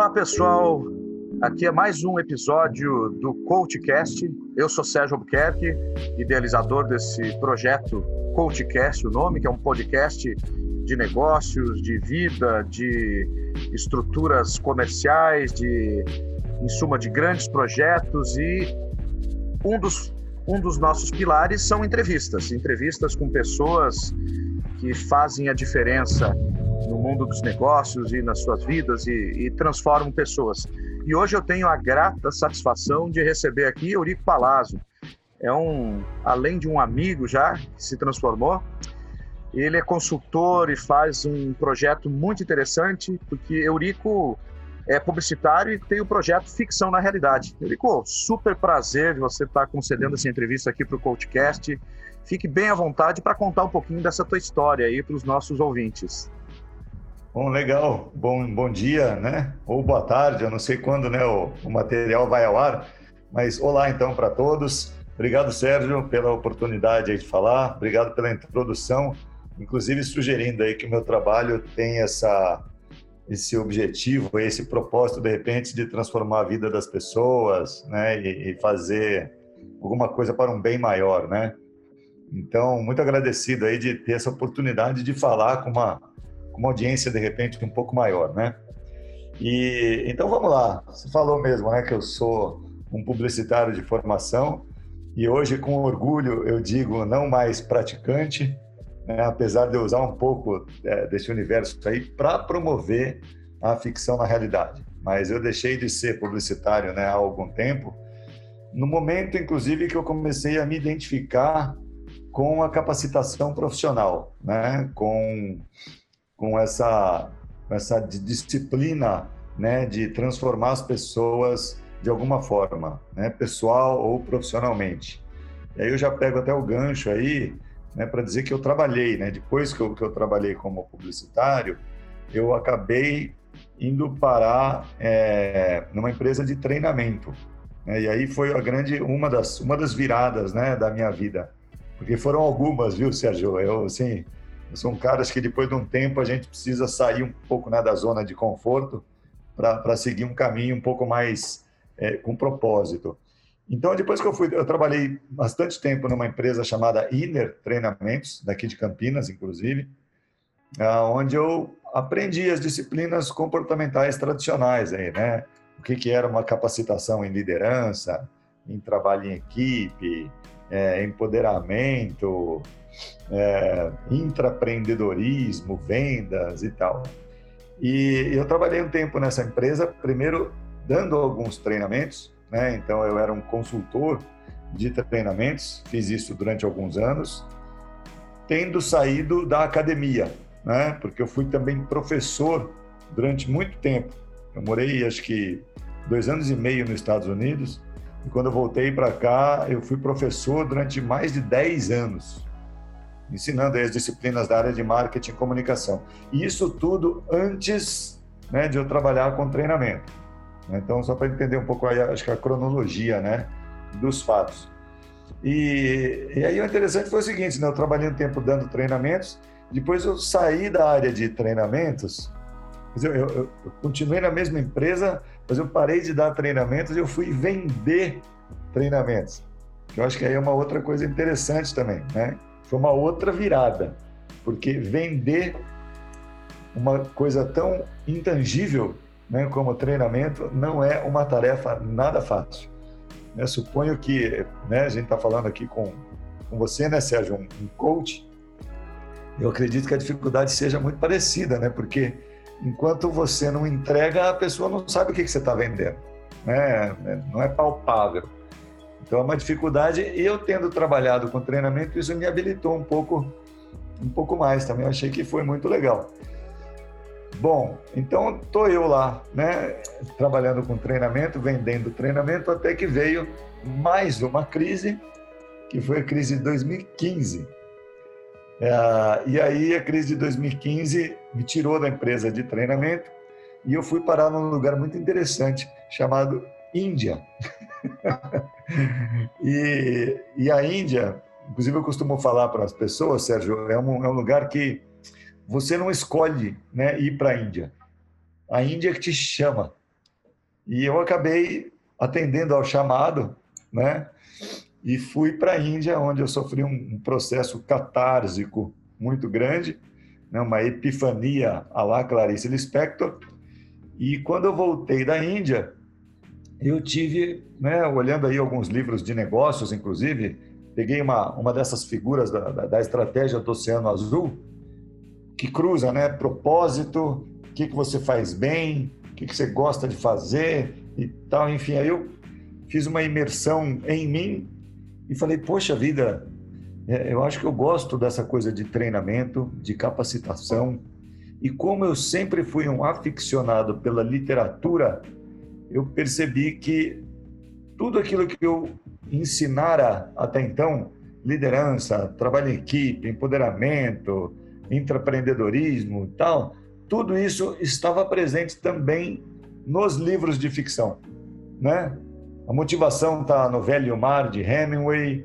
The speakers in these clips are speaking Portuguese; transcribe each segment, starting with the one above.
Olá, pessoal. Aqui é mais um episódio do CoachCast. Eu sou Sérgio Albuquerque, idealizador desse projeto CoachCast, o nome, que é um podcast de negócios, de vida, de estruturas comerciais, de, em suma, de grandes projetos e um dos, um dos nossos pilares são entrevistas, entrevistas com pessoas que fazem a diferença no mundo dos negócios e nas suas vidas e, e transformam pessoas. E hoje eu tenho a grata satisfação de receber aqui Eurico Palazzo. É um, além de um amigo já que se transformou, ele é consultor e faz um projeto muito interessante, porque Eurico é publicitário e tem o projeto Ficção na Realidade. Eurico, super prazer de você estar concedendo essa entrevista aqui para o CoachCast. Fique bem à vontade para contar um pouquinho dessa tua história aí para os nossos ouvintes. Bom, legal. Bom, bom dia, né? Ou boa tarde, eu não sei quando né, o, o material vai ao ar, mas olá então para todos. Obrigado, Sérgio, pela oportunidade de falar. Obrigado pela introdução, inclusive sugerindo aí que o meu trabalho tem essa esse objetivo, esse propósito de repente de transformar a vida das pessoas, né, e, e fazer alguma coisa para um bem maior, né? Então, muito agradecido aí de ter essa oportunidade de falar com uma uma audiência de repente um pouco maior, né? E então vamos lá. Você falou mesmo, né, que eu sou um publicitário de formação e hoje com orgulho eu digo não mais praticante, né, apesar de eu usar um pouco é, desse universo aí para promover a ficção na realidade. Mas eu deixei de ser publicitário, né, há algum tempo. No momento, inclusive, que eu comecei a me identificar com a capacitação profissional, né, com com essa, essa disciplina né, de transformar as pessoas de alguma forma, né, pessoal ou profissionalmente. E aí eu já pego até o gancho aí né, para dizer que eu trabalhei, né, depois que eu, que eu trabalhei como publicitário, eu acabei indo parar é, numa empresa de treinamento. Né, e aí foi a grande uma das uma das viradas, né, da minha vida, porque foram algumas, viu, Sérgio? Eu assim são caras que depois de um tempo a gente precisa sair um pouco né, da zona de conforto para seguir um caminho um pouco mais é, com propósito. Então, depois que eu fui, eu trabalhei bastante tempo numa empresa chamada Inner Treinamentos, daqui de Campinas, inclusive, onde eu aprendi as disciplinas comportamentais tradicionais aí, né? O que, que era uma capacitação em liderança, em trabalho em equipe, é, empoderamento, é, vendas e tal. E eu trabalhei um tempo nessa empresa, primeiro dando alguns treinamentos, né? Então eu era um consultor de treinamentos, fiz isso durante alguns anos, tendo saído da academia, né? Porque eu fui também professor durante muito tempo. Eu morei, acho que dois anos e meio nos Estados Unidos e quando eu voltei para cá, eu fui professor durante mais de 10 anos, ensinando as disciplinas da área de marketing e comunicação. E isso tudo antes né, de eu trabalhar com treinamento. Então, só para entender um pouco, aí, acho que a cronologia né, dos fatos. E, e aí o interessante foi o seguinte, né, eu trabalhei um tempo dando treinamentos, depois eu saí da área de treinamentos, eu, eu, eu continuei na mesma empresa, mas eu parei de dar treinamentos e eu fui vender treinamentos. Eu acho que aí é uma outra coisa interessante também, né? Foi uma outra virada, porque vender uma coisa tão intangível né, como treinamento não é uma tarefa nada fácil. Suponho que né, a gente está falando aqui com, com você, né, Sérgio, um, um coach. Eu acredito que a dificuldade seja muito parecida, né? Porque enquanto você não entrega, a pessoa não sabe o que, que você está vendendo. Né? Não é palpável. Então é uma dificuldade. Eu tendo trabalhado com treinamento, isso me habilitou um pouco, um pouco mais também. Eu achei que foi muito legal. Bom, então tô eu lá, né, trabalhando com treinamento, vendendo treinamento, até que veio mais uma crise, que foi a crise de 2015 é, e aí a crise de 2015 me tirou da empresa de treinamento e eu fui parar num lugar muito interessante chamado Índia. e, e, a Índia, inclusive eu costumo falar para as pessoas, Sérgio, é um, é um lugar que você não escolhe né, ir para a Índia. A Índia que te chama. E eu acabei atendendo ao chamado, né? E fui para a Índia, onde eu sofri um processo catársico muito grande, né? uma epifania a lá Clarice Lispector. E quando eu voltei da Índia, eu tive, né, olhando aí alguns livros de negócios, inclusive, peguei uma, uma dessas figuras da, da, da estratégia do Oceano Azul, que cruza, né, propósito, o que, que você faz bem, o que, que você gosta de fazer e tal, enfim, aí eu fiz uma imersão em mim e falei, poxa vida, é, eu acho que eu gosto dessa coisa de treinamento, de capacitação, e como eu sempre fui um aficionado pela literatura, eu percebi que tudo aquilo que eu ensinara até então, liderança, trabalho em equipe, empoderamento, intraempreendedorismo e tal, tudo isso estava presente também nos livros de ficção, né? A motivação está no Velho Mar de Hemingway,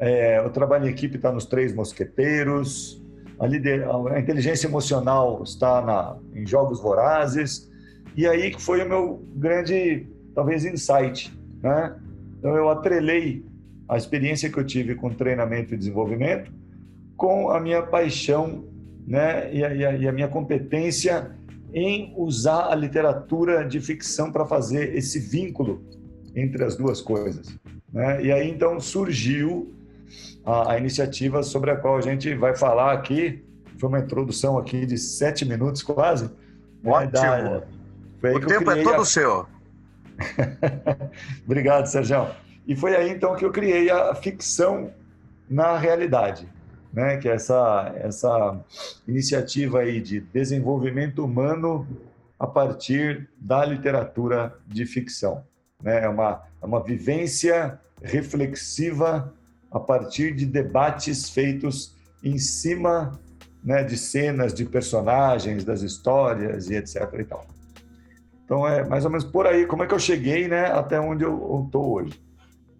é, o trabalho em equipe está nos Três Mosqueteiros, a, lider, a inteligência emocional está na, em Jogos Vorazes, e aí que foi o meu grande, talvez, insight. Né? Então, eu atrelei a experiência que eu tive com treinamento e desenvolvimento com a minha paixão né? e, a, e a minha competência em usar a literatura de ficção para fazer esse vínculo entre as duas coisas. Né? E aí, então, surgiu a, a, iniciativa sobre a qual a gente vai falar aqui. Foi uma introdução aqui de sete minutos quase. Ótimo. Né? Da, o tempo é todo a... seu. Obrigado, Sérgio. E foi aí então que eu criei a ficção na realidade, né? Que é essa essa iniciativa aí de desenvolvimento humano a partir da literatura de ficção, né? É uma é uma vivência reflexiva a partir de debates feitos em cima né, de cenas, de personagens, das histórias e etc. E tal. Então é mais ou menos por aí como é que eu cheguei, né, até onde eu estou hoje.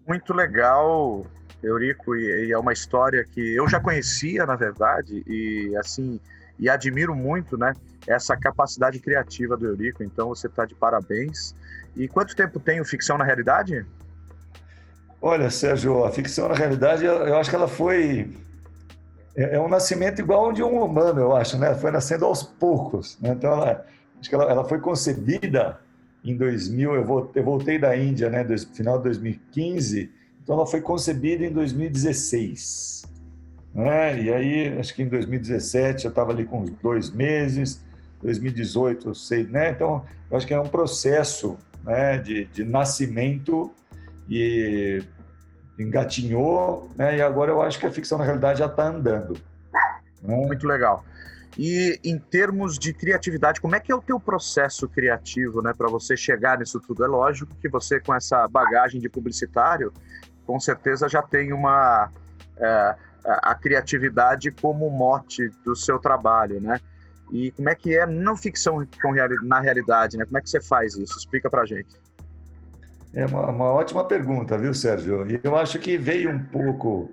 Muito legal, Eurico, e, e, é uma história que eu já conhecia, na verdade, e assim, e admiro muito, né, essa capacidade criativa do Eurico. Então você está de parabéns. E quanto tempo tem o Ficção na Realidade? Olha, Sérgio, a ficção na realidade, eu acho que ela foi é, é um nascimento igual de um humano, eu acho, né? Foi nascendo aos poucos. Né? Então, ela, Acho que ela, ela foi concebida em 2000, eu, eu voltei da Índia, né, no final de 2015, então ela foi concebida em 2016. Né? E aí, acho que em 2017 eu estava ali com uns dois meses, 2018 eu sei, né? Então, eu acho que é um processo né, de, de nascimento e engatinhou, né? E agora eu acho que a ficção na realidade já está andando. Né? Muito legal. E em termos de criatividade, como é que é o teu processo criativo, né, para você chegar nisso tudo? É lógico que você com essa bagagem de publicitário, com certeza já tem uma é, a criatividade como mote do seu trabalho, né? E como é que é não ficção na realidade, né? Como é que você faz isso? Explica para gente. É uma, uma ótima pergunta, viu, Sérgio? E eu acho que veio um pouco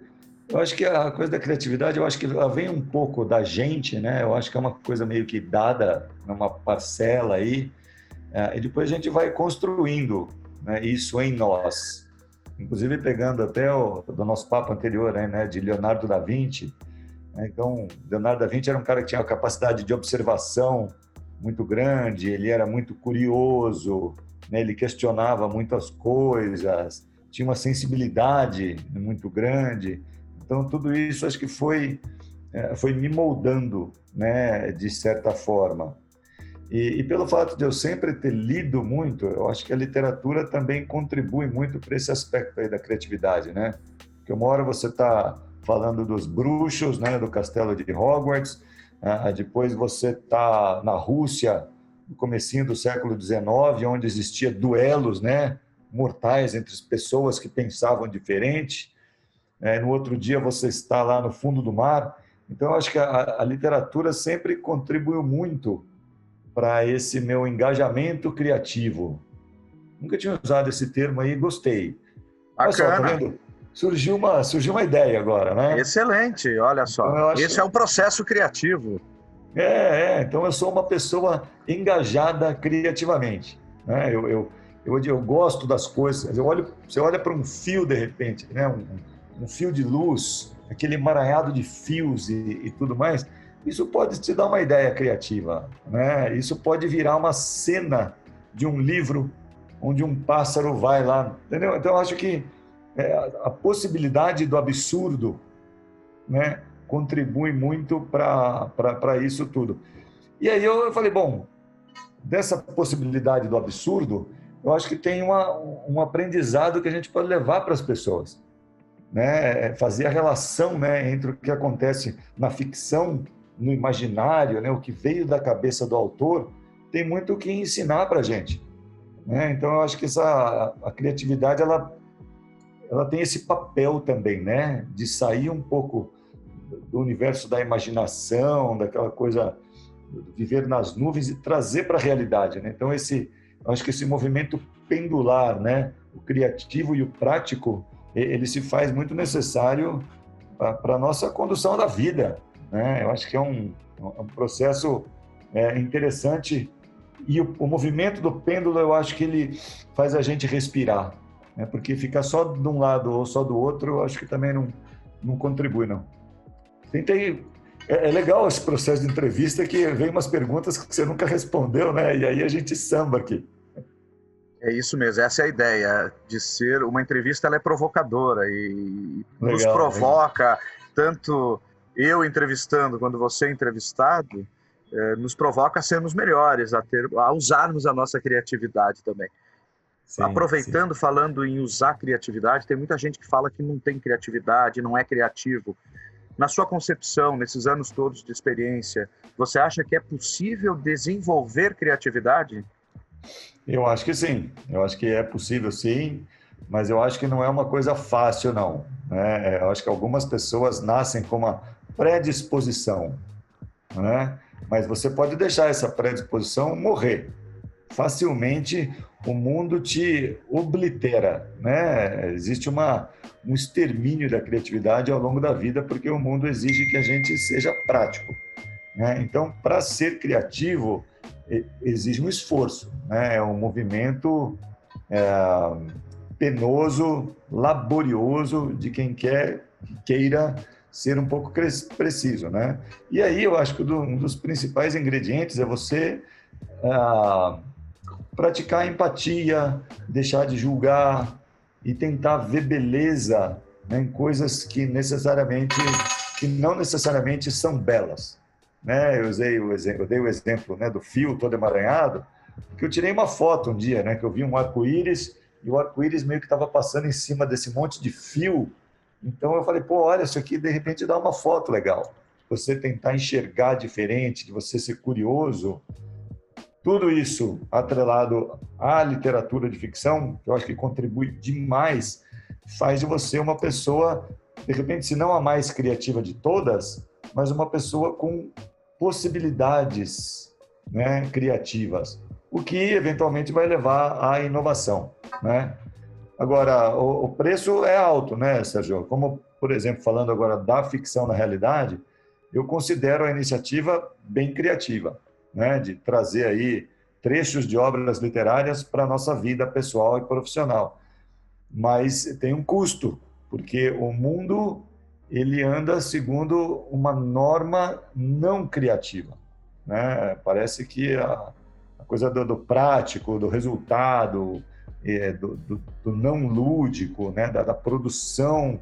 eu acho que a coisa da criatividade, eu acho que ela vem um pouco da gente, né? Eu acho que é uma coisa meio que dada numa parcela aí, é, e depois a gente vai construindo né, isso em nós. Inclusive pegando até o do nosso papo anterior, né, de Leonardo da Vinci. Né? Então, Leonardo da Vinci era um cara que tinha uma capacidade de observação muito grande, ele era muito curioso, né? ele questionava muitas coisas, tinha uma sensibilidade muito grande. Então, tudo isso acho que foi, é, foi me moldando, né, de certa forma. E, e, pelo fato de eu sempre ter lido muito, eu acho que a literatura também contribui muito para esse aspecto aí da criatividade, né? Porque uma hora você está falando dos bruxos, né, do castelo de Hogwarts, ah, depois você está na Rússia, no comecinho do século XIX, onde existia duelos, né, mortais entre as pessoas que pensavam diferente é, no outro dia você está lá no fundo do mar. Então, eu acho que a, a literatura sempre contribuiu muito para esse meu engajamento criativo. Nunca tinha usado esse termo aí, gostei. Olha só, tá? Surgiu uma, surgiu uma ideia agora, né? Excelente, olha só. Então, Esse que... é um processo criativo. É, é, então eu sou uma pessoa engajada criativamente. Né? Eu, eu, eu, eu gosto das coisas. Eu olho, você olha para um fio de repente, né? Um, um, fio de luz, aquele emaranhado de fios e, e, tudo mais. Isso pode te dar uma ideia criativa, né? Isso pode virar uma cena de um livro onde um pássaro vai lá, entendeu? Então acho que é, a possibilidade do absurdo, né? Contribui muito para isso tudo. E aí eu falei, bom, dessa possibilidade do absurdo, eu acho que tem uma, um aprendizado que a gente pode levar para as pessoas. Né? É fazer a relação né, entre o que acontece na ficção, no imaginário, né, o que veio da cabeça do autor, tem muito o que ensinar para a gente. Né? Então, eu acho que essa, a criatividade ela, ela tem esse papel também, né? de sair um pouco do universo da imaginação, daquela coisa viver nas nuvens e trazer para a realidade. Né? Então, esse, acho que esse movimento pendular, né? o criativo e o prático, ele se faz muito necessário para a nossa condução da vida. Né? Eu acho que é um, é um processo é, interessante e o, o, movimento do pêndulo, eu acho que ele faz a gente respirar, né? porque ficar só de um lado ou só do outro, eu acho que também não, não contribui, não. Tentei é, é, legal esse processo de entrevista que vem umas perguntas que você nunca respondeu, né? E aí a gente samba aqui. É isso mesmo, essa é a ideia de ser uma entrevista, ela é provocadora e legal, nos provoca legal. tanto eu entrevistando quando você é entrevistado, é, nos provoca a sermos melhores, a ter, a usarmos a nossa criatividade também. Sim, Aproveitando, sim. falando em usar criatividade, tem muita gente que fala que não tem criatividade, não é criativo. Na sua concepção, nesses anos todos de experiência, você acha que é possível desenvolver criatividade? Eu acho que sim. Eu acho que é possível sim, mas eu acho que não é uma coisa fácil, não. Né? Eu acho que algumas pessoas nascem com uma predisposição, né? mas você pode deixar essa predisposição morrer. Facilmente o mundo te oblitera, né? Existe uma um extermínio da criatividade ao longo da vida, porque o mundo exige que a gente seja prático. Né? Então, para ser criativo, exige um esforço, né? é um movimento é, penoso, laborioso de quem quer, queira ser um pouco preciso. Né? E aí eu acho que um dos principais ingredientes é você é, praticar empatia, deixar de julgar, e tentar ver beleza né, em coisas que necessariamente que não necessariamente são belas. Né? Eu usei o exemplo, dei o exemplo né, do fio todo emaranhado, que eu tirei uma foto um dia, né, que eu vi um arco-íris e o arco-íris meio que estava passando em cima desse monte de fio. Então eu falei, pô, olha, isso aqui de repente dá uma foto legal. Você tentar enxergar diferente, de você ser curioso, tudo isso atrelado à literatura de ficção, que eu acho que contribui demais, faz de você uma pessoa, de repente, se não a mais criativa de todas, mas uma pessoa com possibilidades né, criativas, o que eventualmente vai levar à inovação. Né? Agora, o, o preço é alto, né, Sérgio? Como, por exemplo, falando agora da ficção na realidade, eu considero a iniciativa bem criativa né, de trazer aí trechos de obras literárias para a nossa vida pessoal e profissional. Mas tem um custo, porque o mundo ele anda segundo uma norma não criativa. Né? Parece que a, a coisa do, do, prático, do resultado, é, do, do, do, não lúdico, né? da, da produção,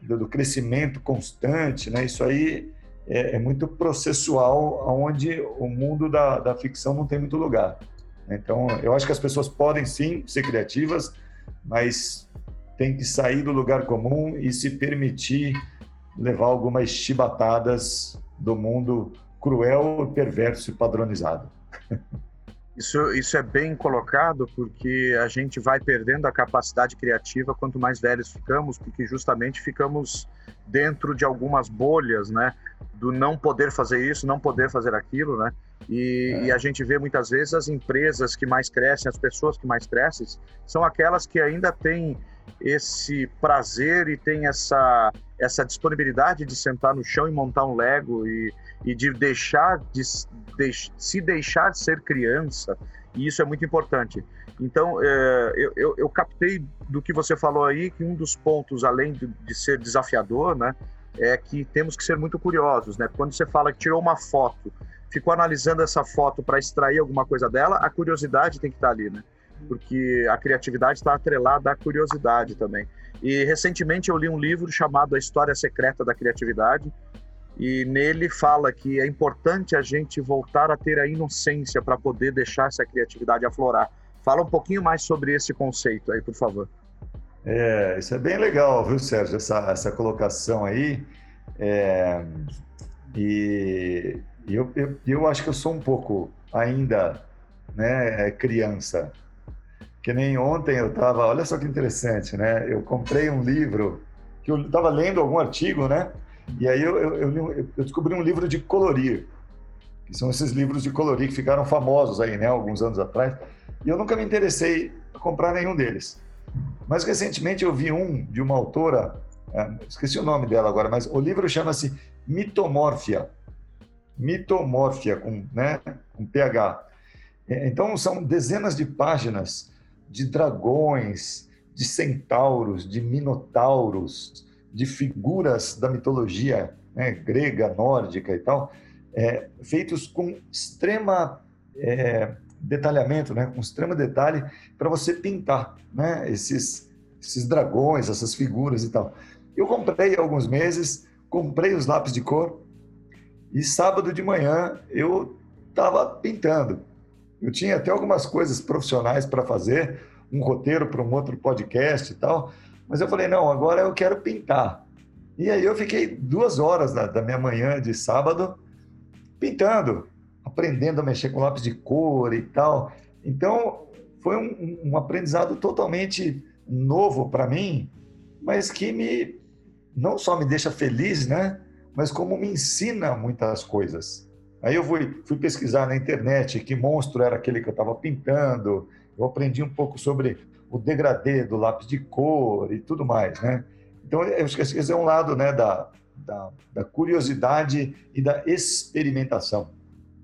do, crescimento constante, né? isso aí é, é muito processual, onde o mundo da, da ficção não tem muito lugar. Então, eu acho que as pessoas podem sim ser criativas, mas tem que sair do lugar comum e se permitir levar algumas chibatadas do mundo cruel, perverso e padronizado. Isso, isso é bem colocado porque a gente vai perdendo a capacidade criativa quanto mais velhos ficamos, porque justamente ficamos dentro de algumas bolhas, né? Do não poder fazer isso, não poder fazer aquilo, né? E, é. e, a gente vê muitas vezes as empresas que mais crescem, as pessoas que mais crescem, são aquelas que ainda têm esse prazer e tem essa, essa disponibilidade de sentar no chão e montar um Lego e, e de deixar de, de, se deixar ser criança, e isso é muito importante. Então, é, eu, eu, eu, captei do que você falou aí que um dos pontos, além de, de, ser desafiador, né, é que temos que ser muito curiosos. Né? Quando você fala que tirou uma foto, ficou analisando essa foto para extrair alguma coisa dela, a curiosidade tem que estar tá ali, né? Porque a criatividade está atrelada à curiosidade também. E recentemente eu li um livro chamado A História Secreta da Criatividade, e nele fala que é importante a gente voltar a ter a inocência para poder deixar essa criatividade aflorar. Fala um pouquinho mais sobre esse conceito aí, por favor. É, isso é bem legal, viu, Sérgio, essa, essa colocação aí. É, e eu, eu, eu acho que eu sou um pouco ainda né, criança. Que nem ontem eu estava, olha só que interessante, né? Eu comprei um livro, que eu estava lendo algum artigo, né? E aí eu, eu, eu, eu descobri um livro de colorir, que são esses livros de colorir que ficaram famosos aí, né, alguns anos atrás. E eu nunca me interessei a comprar nenhum deles. Mas recentemente eu vi um de uma autora, é, esqueci o nome dela agora, mas o livro chama-se Mitomórfia. Mitomórfia, com, né, com PH. É, então são dezenas de páginas de dragões, de centauros, de minotauros, de figuras da mitologia né, grega, nórdica e tal, é, feitos com extrema é, detalhamento, né, com extremo detalhe para você pintar né, esses, esses dragões, essas figuras e tal. Eu comprei há alguns meses, comprei os lápis de cor e sábado de manhã eu estava pintando. Eu tinha até algumas coisas profissionais para fazer, um roteiro para um outro podcast e tal, mas eu falei, não, agora eu quero pintar. E aí eu fiquei duas horas da, da minha manhã de sábado pintando, aprendendo a mexer com lápis de cor e tal. Então, foi um, um aprendizado totalmente novo para mim, mas que me não só me deixa feliz, né? Mas como me ensina muitas coisas. Aí eu fui, fui pesquisar na internet que monstro era aquele que eu estava pintando. Eu aprendi um pouco sobre o degradê do lápis de cor e tudo mais, né? Então, eu acho que esse é um lado né, da, da, da curiosidade e da experimentação.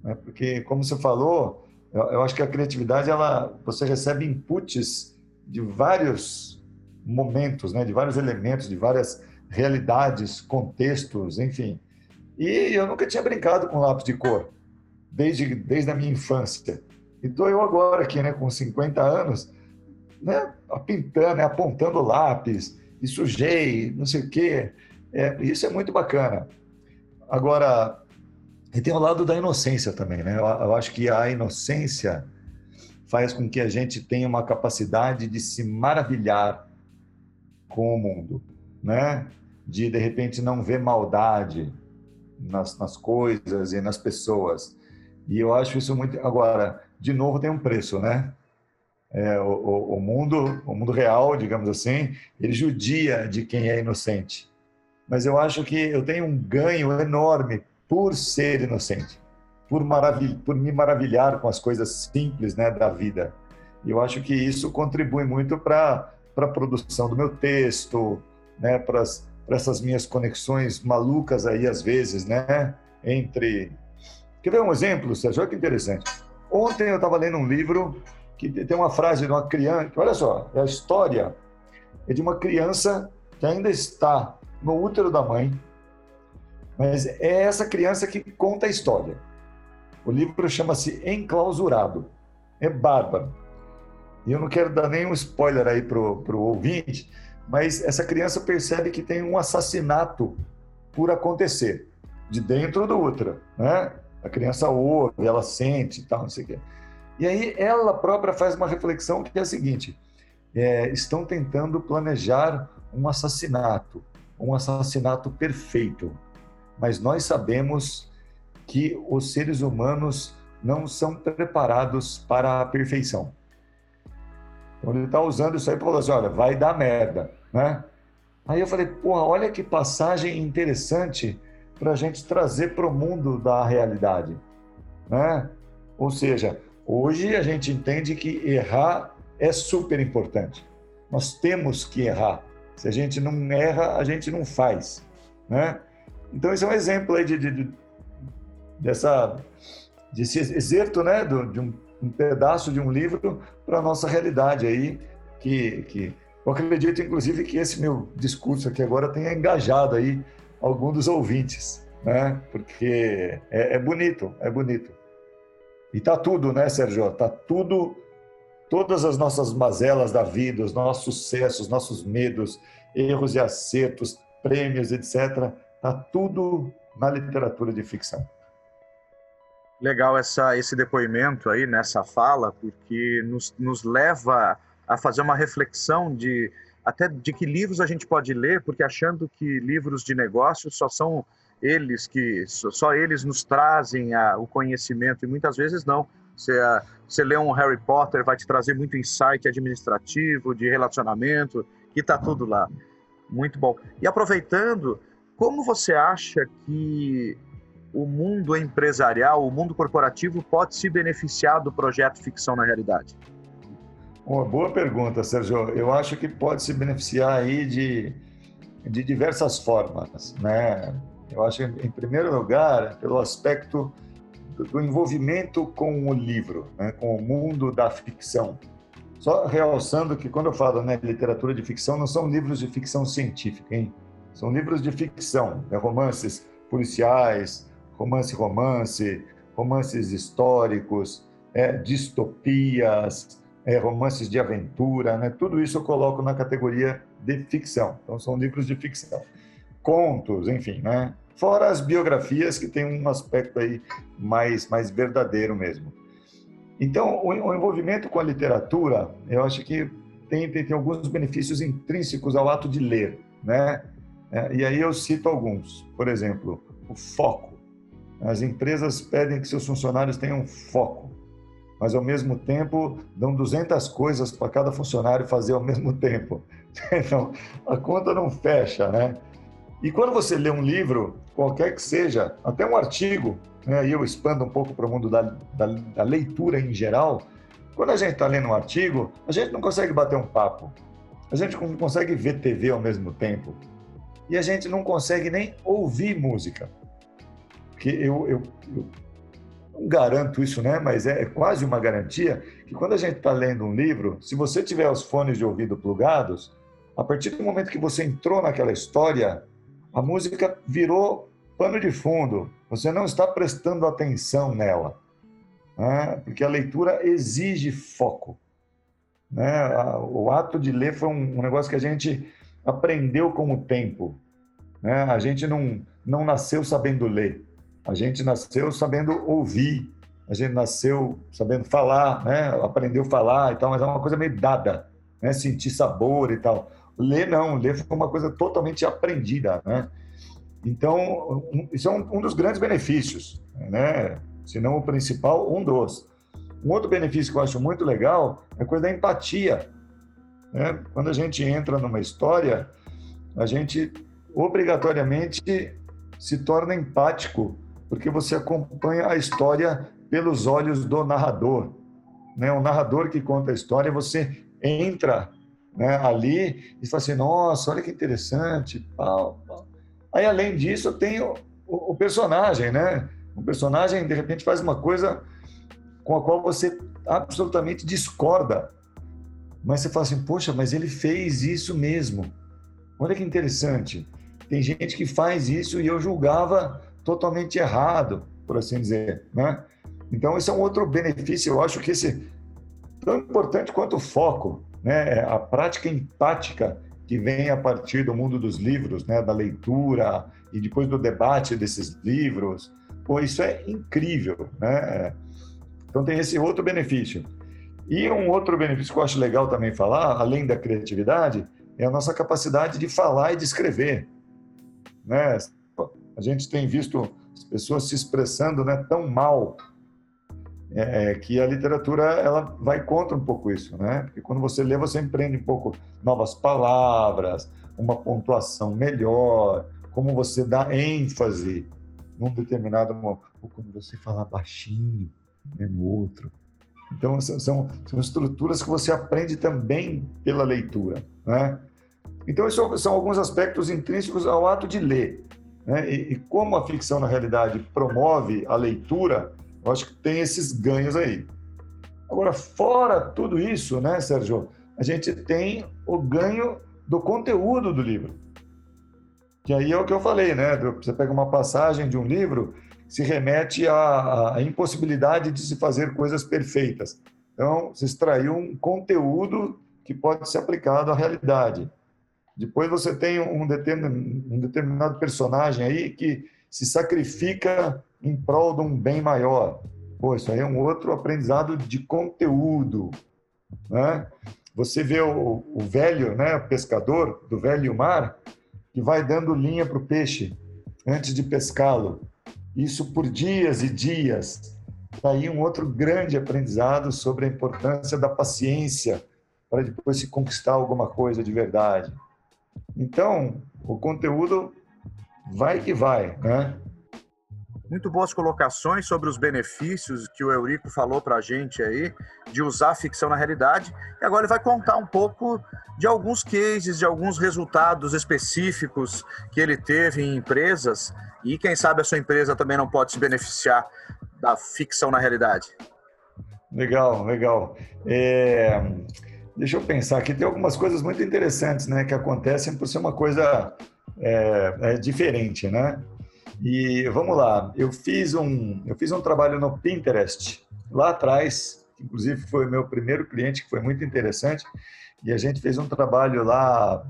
Né? Porque, como você falou, eu, eu, acho que a criatividade, ela, você recebe inputs de vários momentos, né, de vários elementos, de várias realidades, contextos, enfim. E eu nunca tinha brincado com lápis de cor, desde, desde a minha infância. Então, eu agora aqui, né, com 50 anos, né, pintando, né, apontando lápis, e sujei, não sei o quê. É, isso é muito bacana. Agora, e tem o lado da inocência também, né? Eu, eu acho que a inocência faz com que a gente tenha uma capacidade de se maravilhar com o mundo, né? De, de repente, não ver maldade nas, nas coisas e nas pessoas. E eu acho isso muito... Agora, de novo, tem um preço, né? é, o, o, mundo, o mundo real, digamos assim, ele judia de quem é inocente. Mas eu acho que eu tenho um ganho enorme por ser inocente, por, maravil por me maravilhar com as coisas simples né, da vida. E eu acho que isso contribui muito para a produção do meu texto, né, para essas minhas conexões malucas aí às vezes, né, entre... Quer ver um exemplo, Sérgio? Olha que interessante. Ontem eu estava lendo um livro que tem uma frase de uma criança, olha só, é a história é de uma criança que ainda está no útero da mãe, mas é essa criança que conta a história. O livro chama-se Enclausurado. É bárbaro. E eu não quero dar nenhum spoiler aí pro, pro ouvinte, mas essa criança percebe que tem um assassinato por acontecer de dentro do útero, né? A criança ouve, ela sente e tal, não sei o quê. E aí ela própria faz uma reflexão que é a seguinte: é, estão tentando planejar um assassinato, um assassinato perfeito, mas nós sabemos que os seres humanos não são preparados para a perfeição. Ele está usando isso aí para falar assim, olha, vai dar merda, né? Aí eu falei, porra, olha que passagem interessante para a gente trazer para o mundo da realidade, né? Ou seja, Hoje a gente entende que errar é super importante. Nós temos que errar. Se a gente não erra, a gente não faz, né? Então esse é um exemplo aí de, de, de dessa desse exerto, né, do, de um, um, pedaço de um livro para a nossa realidade aí, que, que eu acredito inclusive que esse meu discurso aqui agora tenha engajado aí algum dos ouvintes, né? Porque é, é bonito, é bonito. E tá tudo, né, Sérgio? Tá tudo todas as nossas mazelas da vida, os nossos sucessos, nossos medos, erros e acertos, prêmios, etc. Está tudo na literatura de ficção. Legal essa, esse depoimento aí nessa fala, porque nos, nos leva a fazer uma reflexão de até de que livros a gente pode ler, porque achando que livros de negócios só são eles que só eles nos trazem a, o conhecimento e muitas vezes não. Você, você lê um Harry Potter, vai te trazer muito insight administrativo, de relacionamento, que está tudo lá. Muito bom. E aproveitando, como você acha que o mundo empresarial, o mundo corporativo pode se beneficiar do projeto Ficção na Realidade? Uma boa pergunta, Sérgio. Eu acho que pode se beneficiar aí de, de diversas formas, né? Eu acho, em primeiro lugar, pelo aspecto do envolvimento com o livro, né, com o mundo da ficção. Só realçando que quando eu falo né, literatura de ficção, não são livros de ficção científica, hein? São livros de ficção, né, romances policiais, romance-romance, romances históricos, é, distopias, é, romances de aventura, né? Tudo isso eu coloco na categoria de ficção. Então são livros de ficção, contos, enfim, né? Fora as biografias que tem um aspecto aí mais, mais verdadeiro mesmo. Então, o, o envolvimento com a literatura, eu acho que tem, tem, tem, alguns benefícios intrínsecos ao ato de ler, né? É, e aí eu cito alguns. Por exemplo, o foco. As empresas pedem que seus funcionários tenham foco, mas ao mesmo tempo dão 200 coisas para cada funcionário fazer ao mesmo tempo. Então, a conta não fecha, né? E quando você lê um livro, qualquer que seja, até um artigo, né, e eu expando um pouco para o mundo da, da, da, leitura em geral, quando a gente está lendo um artigo, a gente não consegue bater um papo, a gente não consegue ver TV ao mesmo tempo, e a gente não consegue nem ouvir música. Porque eu, eu, eu não garanto isso, né? mas é, é quase uma garantia que quando a gente está lendo um livro, se você tiver os fones de ouvido plugados, a partir do momento que você entrou naquela história, a música virou pano de fundo, você não está prestando atenção nela, né? porque a leitura exige foco. Né? O ato de ler foi um negócio que a gente aprendeu com o tempo. Né? A gente não, não nasceu sabendo ler, a gente nasceu sabendo ouvir, a gente nasceu sabendo falar, né? aprendeu a falar e tal, mas é uma coisa meio dada, né? sentir sabor e tal. Ler não, ler foi uma coisa totalmente aprendida, né? Então, isso é um, um, dos grandes benefícios, né? Se não o principal, um dos. Um outro benefício que eu acho muito legal é a coisa da empatia. Né? Quando a gente entra numa história, a gente obrigatoriamente se torna empático, porque você acompanha a história pelos olhos do narrador. Né? O narrador que conta a história, você entra né, ali e fala assim, nossa, olha que interessante, pau, pau. Aí, além disso, tem o, o, o, personagem, né? O personagem, de repente, faz uma coisa com a qual você absolutamente discorda. Mas você fala assim, poxa, mas ele fez isso mesmo. Olha que interessante. Tem gente que faz isso e eu julgava totalmente errado, por assim dizer, né? Então, esse é um outro benefício. Eu acho que esse tão importante quanto o foco né, a prática empática que vem a partir do mundo dos livros, né, da leitura e depois do debate desses livros, pô, isso é incrível, né? Então tem esse outro benefício. E um outro benefício que eu acho legal também falar, além da criatividade, é a nossa capacidade de falar e de escrever, né? A gente tem visto as pessoas se expressando, né, tão mal é, que a literatura ela vai contra um pouco isso, né? Porque quando você lê, você empreende um pouco novas palavras, uma pontuação melhor, como você dá ênfase num determinado momento, ou quando você fala baixinho né, no outro. Então, são, são estruturas que você aprende também pela leitura. Né? Então, isso são alguns aspectos intrínsecos ao ato de ler. Né? E, e, como a ficção, na realidade, promove a leitura, eu acho que tem esses ganhos aí. Agora, fora tudo isso, né, Sérgio, a gente tem o ganho do conteúdo do livro. Que aí é o que eu falei, né? Você pega uma passagem de um livro, se remete à, à impossibilidade de se fazer coisas perfeitas. Então, se extraiu um conteúdo que pode ser aplicado à realidade. Depois você tem um determinado, personagem aí que se sacrifica em prol de um bem maior. Pô, isso aí é um outro aprendizado de conteúdo, né? Você vê o, o velho, né, o pescador do velho mar, que vai dando linha para o peixe antes de pescá-lo. Isso por dias e dias. Daí um outro grande aprendizado sobre a importância da paciência para depois se conquistar alguma coisa de verdade. Então, o conteúdo vai que vai, né? Muito boas colocações sobre os benefícios que o Eurico falou para a gente aí, de usar a ficção na realidade. E agora ele vai contar um pouco de alguns cases, de alguns resultados específicos que ele teve em empresas. E quem sabe a sua empresa também não pode se beneficiar da ficção na realidade. Legal, legal. É... Deixa eu pensar aqui, tem algumas coisas muito interessantes né, que acontecem por ser uma coisa é, é diferente, né? E vamos lá, eu fiz um, eu fiz um trabalho no Pinterest lá atrás, inclusive foi meu primeiro cliente, que foi muito interessante, e a gente fez um trabalho lá,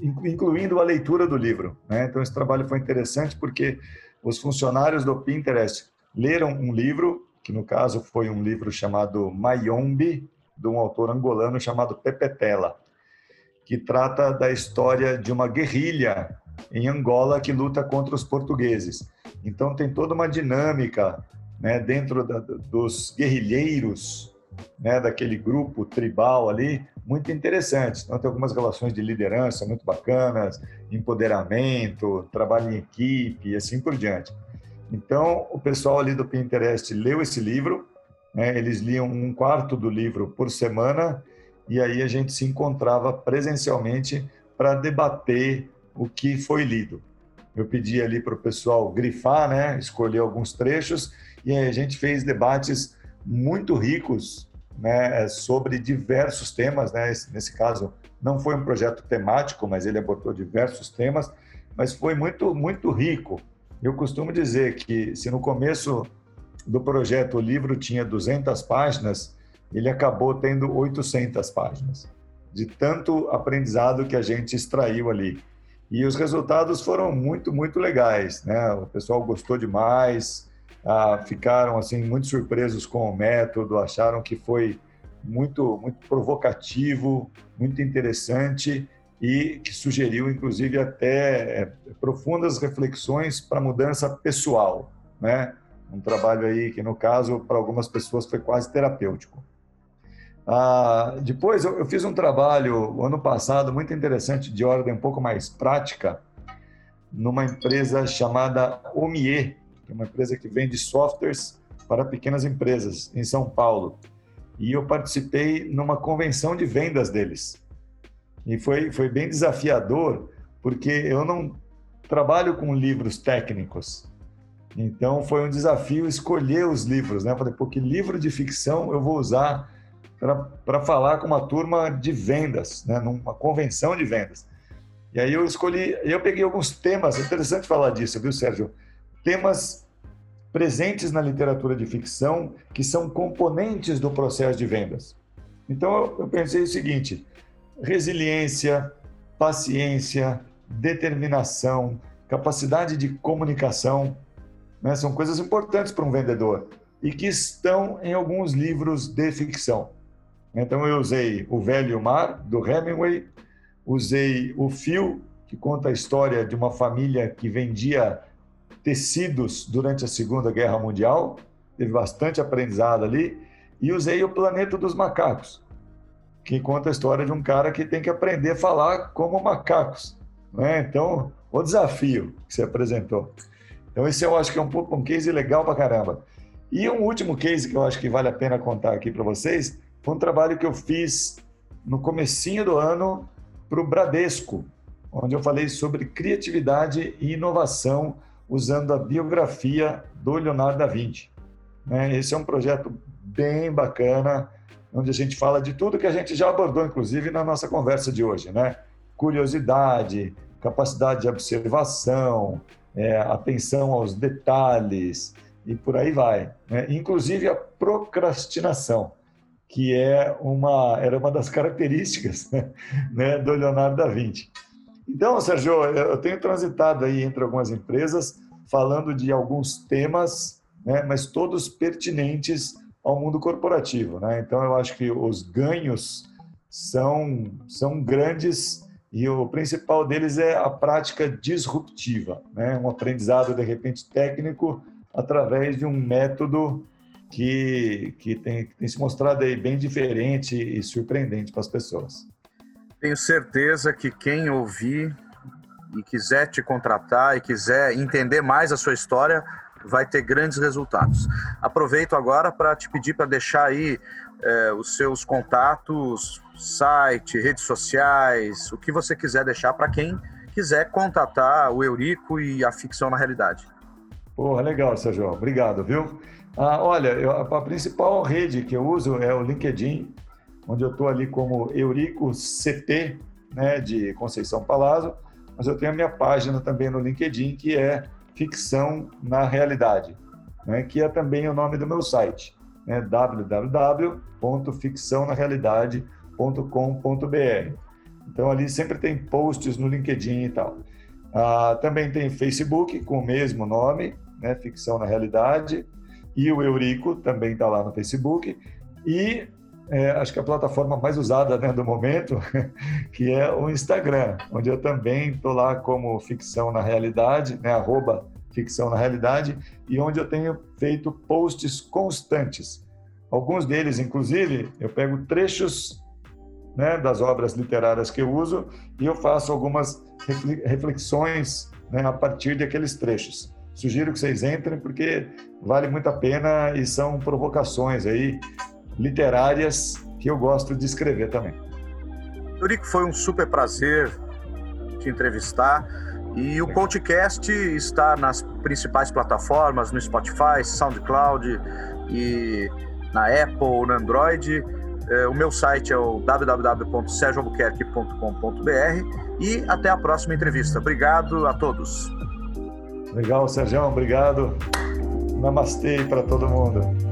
incluindo a leitura do livro. Né? Então, esse trabalho foi interessante porque os funcionários do Pinterest leram um livro, que no caso foi um livro chamado Mayombe, de um autor angolano chamado Pepetela, que trata da história de uma guerrilha em Angola que luta contra os portugueses. Então tem toda uma dinâmica né, dentro da, dos guerrilheiros, né, daquele grupo tribal ali, muito interessante. Então tem algumas relações de liderança muito bacanas, empoderamento, trabalho em equipe e assim por diante. Então o pessoal ali do Pinterest leu esse livro, né, eles liam um quarto do livro por semana e aí a gente se encontrava presencialmente para debater o que foi lido. Eu pedi ali para o pessoal grifar, né, escolher alguns trechos, e a gente fez debates muito ricos né, sobre diversos temas. Né? Nesse caso, não foi um projeto temático, mas ele abordou diversos temas, mas foi muito, muito rico. Eu costumo dizer que se no começo do projeto o livro tinha 200 páginas, ele acabou tendo 800 páginas, de tanto aprendizado que a gente extraiu ali. E os resultados foram muito, muito legais, né? O pessoal gostou demais, ah, ficaram assim muito surpresos com o método, acharam que foi muito, muito provocativo, muito interessante e que sugeriu, inclusive, até é, profundas reflexões para mudança pessoal, né? Um trabalho aí que, no caso, para algumas pessoas foi quase terapêutico. Ah, depois eu, eu, fiz um trabalho ano passado muito interessante de ordem um pouco mais prática numa empresa chamada Omie, que é uma empresa que vende softwares para pequenas empresas em São Paulo. E eu participei numa convenção de vendas deles. E foi, foi bem desafiador, porque eu não trabalho com livros técnicos. Então foi um desafio escolher os livros, né? Falei, pô, que livro de ficção eu vou usar para falar com uma turma de vendas, né, numa convenção de vendas. E aí eu escolhi, eu peguei alguns temas, é interessante falar disso, viu, Sérgio? Temas presentes na literatura de ficção que são componentes do processo de vendas. Então eu pensei o seguinte: resiliência, paciência, determinação, capacidade de comunicação, né, são coisas importantes para um vendedor e que estão em alguns livros de ficção. Então eu usei O Velho Mar, do Hemingway, usei O Fio, que conta a história de uma família que vendia tecidos durante a Segunda Guerra Mundial, teve bastante aprendizado ali, e usei O Planeta dos Macacos, que conta a história de um cara que tem que aprender a falar como macacos. Né? Então, o desafio que você apresentou. Então, esse eu acho que é um, um case legal pra caramba. E um último case que eu acho que vale a pena contar aqui para vocês foi um trabalho que eu fiz no comecinho do ano para o Bradesco, onde eu falei sobre criatividade e inovação usando a biografia do Leonardo da Vinci. Né? Esse é um projeto bem bacana, onde a gente fala de tudo que a gente já abordou, inclusive, na nossa conversa de hoje, né? Curiosidade, capacidade de observação, é, atenção aos detalhes e por aí vai. Né? Inclusive a procrastinação, que é uma, era uma das características né, do Leonardo da Vinci. Então, Sérgio, eu tenho transitado aí entre algumas empresas falando de alguns temas, né, mas todos pertinentes ao mundo corporativo. Né? Então, eu acho que os ganhos são, são grandes e o principal deles é a prática disruptiva, né? um aprendizado, de repente, técnico através de um método que, que, tem, que tem se mostrado aí bem diferente e surpreendente para as pessoas. Tenho certeza que quem ouvir e quiser te contratar e quiser entender mais a sua história, vai ter grandes resultados. Aproveito agora para te pedir para deixar aí é, os seus contatos, site, redes sociais, o que você quiser deixar para quem quiser contatar o Eurico e a ficção na realidade. Porra, legal, Sérgio. Obrigado, viu? Ah, olha, eu, a principal rede que eu uso é o LinkedIn onde eu estou ali como Eurico CP, né, de Conceição Palazzo, mas eu tenho a minha página também no LinkedIn, que é Ficção na Realidade, né, que é também o nome do meu site, né, www.ficçãonarealidade.com.br. Então, ali sempre tem posts no LinkedIn e tal. Ah, também tem Facebook com o mesmo nome, né, Ficção na Realidade, e o Eurico também está lá no Facebook. E é, acho que a plataforma mais usada né, do momento, que é o Instagram, onde eu também estou lá como ficção na realidade, né, arroba ficção na realidade, e onde eu tenho feito posts constantes. Alguns deles, inclusive, eu pego trechos né, das obras literárias que eu uso e eu faço algumas reflexões né, a partir daqueles trechos. Sugiro que vocês entrem porque vale muito a pena e são provocações aí literárias que eu gosto de escrever também. Eurico, foi um super prazer te entrevistar. E o podcast está nas principais plataformas, no Spotify, SoundCloud e na Apple, no Android. É, o meu site é o www.sergioalbuquerque.com.br e até a próxima entrevista. Obrigado a todos. Legal, Sérgio, obrigado. Namastê para todo mundo.